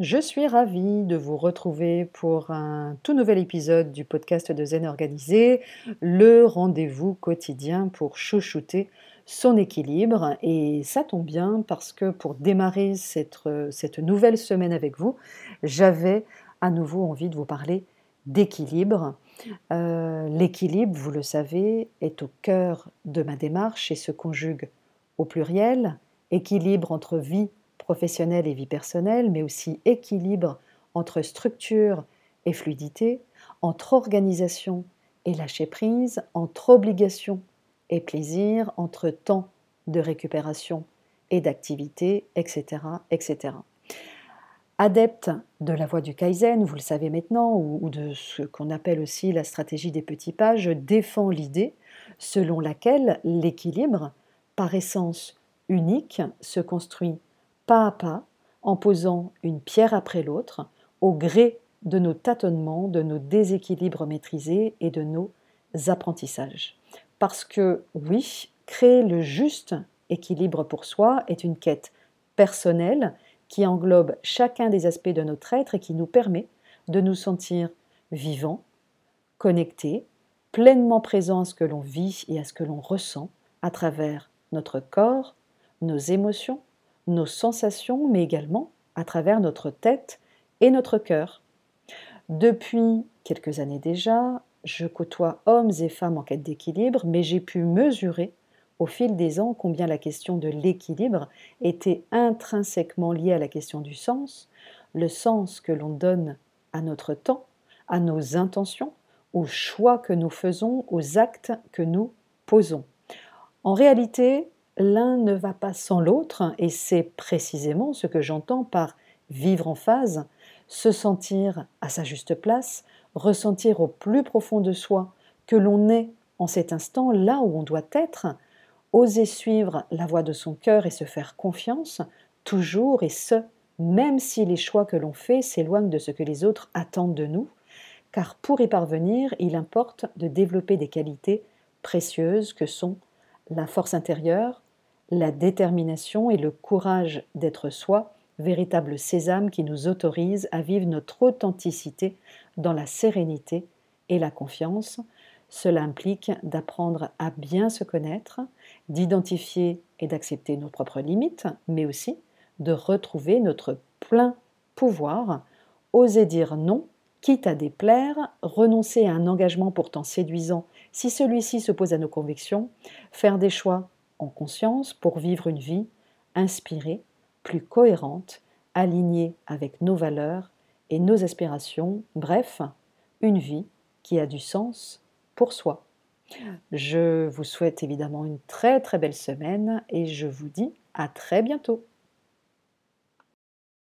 Je suis ravie de vous retrouver pour un tout nouvel épisode du podcast de Zen Organisé, le rendez-vous quotidien pour chouchouter son équilibre. Et ça tombe bien parce que pour démarrer cette, cette nouvelle semaine avec vous, j'avais à nouveau envie de vous parler d'équilibre. Euh, l'équilibre, vous le savez, est au cœur de ma démarche et se conjugue au pluriel, équilibre entre vie professionnelle et vie personnelle, mais aussi équilibre entre structure et fluidité, entre organisation et lâcher prise, entre obligation et plaisir, entre temps de récupération et d'activité, etc., etc. Adepte de la voie du Kaizen, vous le savez maintenant, ou, de ce qu'on appelle aussi la stratégie des petits pas, je défends l'idée selon laquelle l'équilibre, par essence unique, se construit pas à pas, en posant une pierre après l'autre, au gré de nos tâtonnements, de nos déséquilibres maîtrisés et de nos apprentissages. Parce que oui, créer le juste équilibre pour soi est une quête personnelle qui englobe chacun des aspects de notre être et qui nous permet de nous sentir vivants, connectés, pleinement présents à ce que l'on vit et à ce que l'on ressent à travers notre corps, nos émotions, nos sensations, mais également à travers notre tête et notre cœur. Depuis quelques années déjà, je côtoie hommes et femmes en quête d'équilibre, mais j'ai pu mesurer au fil des ans combien la question de l'équilibre était intrinsèquement liée à la question du sens, le sens que l'on donne à notre temps, à nos intentions, aux choix que nous faisons, aux actes que nous posons. En réalité, l'un ne va pas sans l'autre, et c'est précisément ce que j'entends par vivre en phase, se sentir à sa juste place, ressentir au plus profond de soi que l'on est en cet instant là où on doit être, oser suivre la voie de son cœur et se faire confiance, toujours et ce, même si les choix que l'on fait s'éloignent de ce que les autres attendent de nous, car pour y parvenir, il importe de développer des qualités précieuses que sont la force intérieure, la détermination et le courage d'être soi, véritable sésame qui nous autorise à vivre notre authenticité dans la sérénité et la confiance. Cela implique d'apprendre à bien se connaître, d'identifier et d'accepter nos propres limites, mais aussi de retrouver notre plein pouvoir, oser dire non, quitte à déplaire, renoncer à un engagement pourtant séduisant si celui-ci s'oppose à nos convictions, faire des choix en conscience pour vivre une vie inspirée, plus cohérente, alignée avec nos valeurs et nos aspirations, bref, une vie qui a du sens pour soi. Je vous souhaite évidemment une très très belle semaine et je vous dis à très bientôt.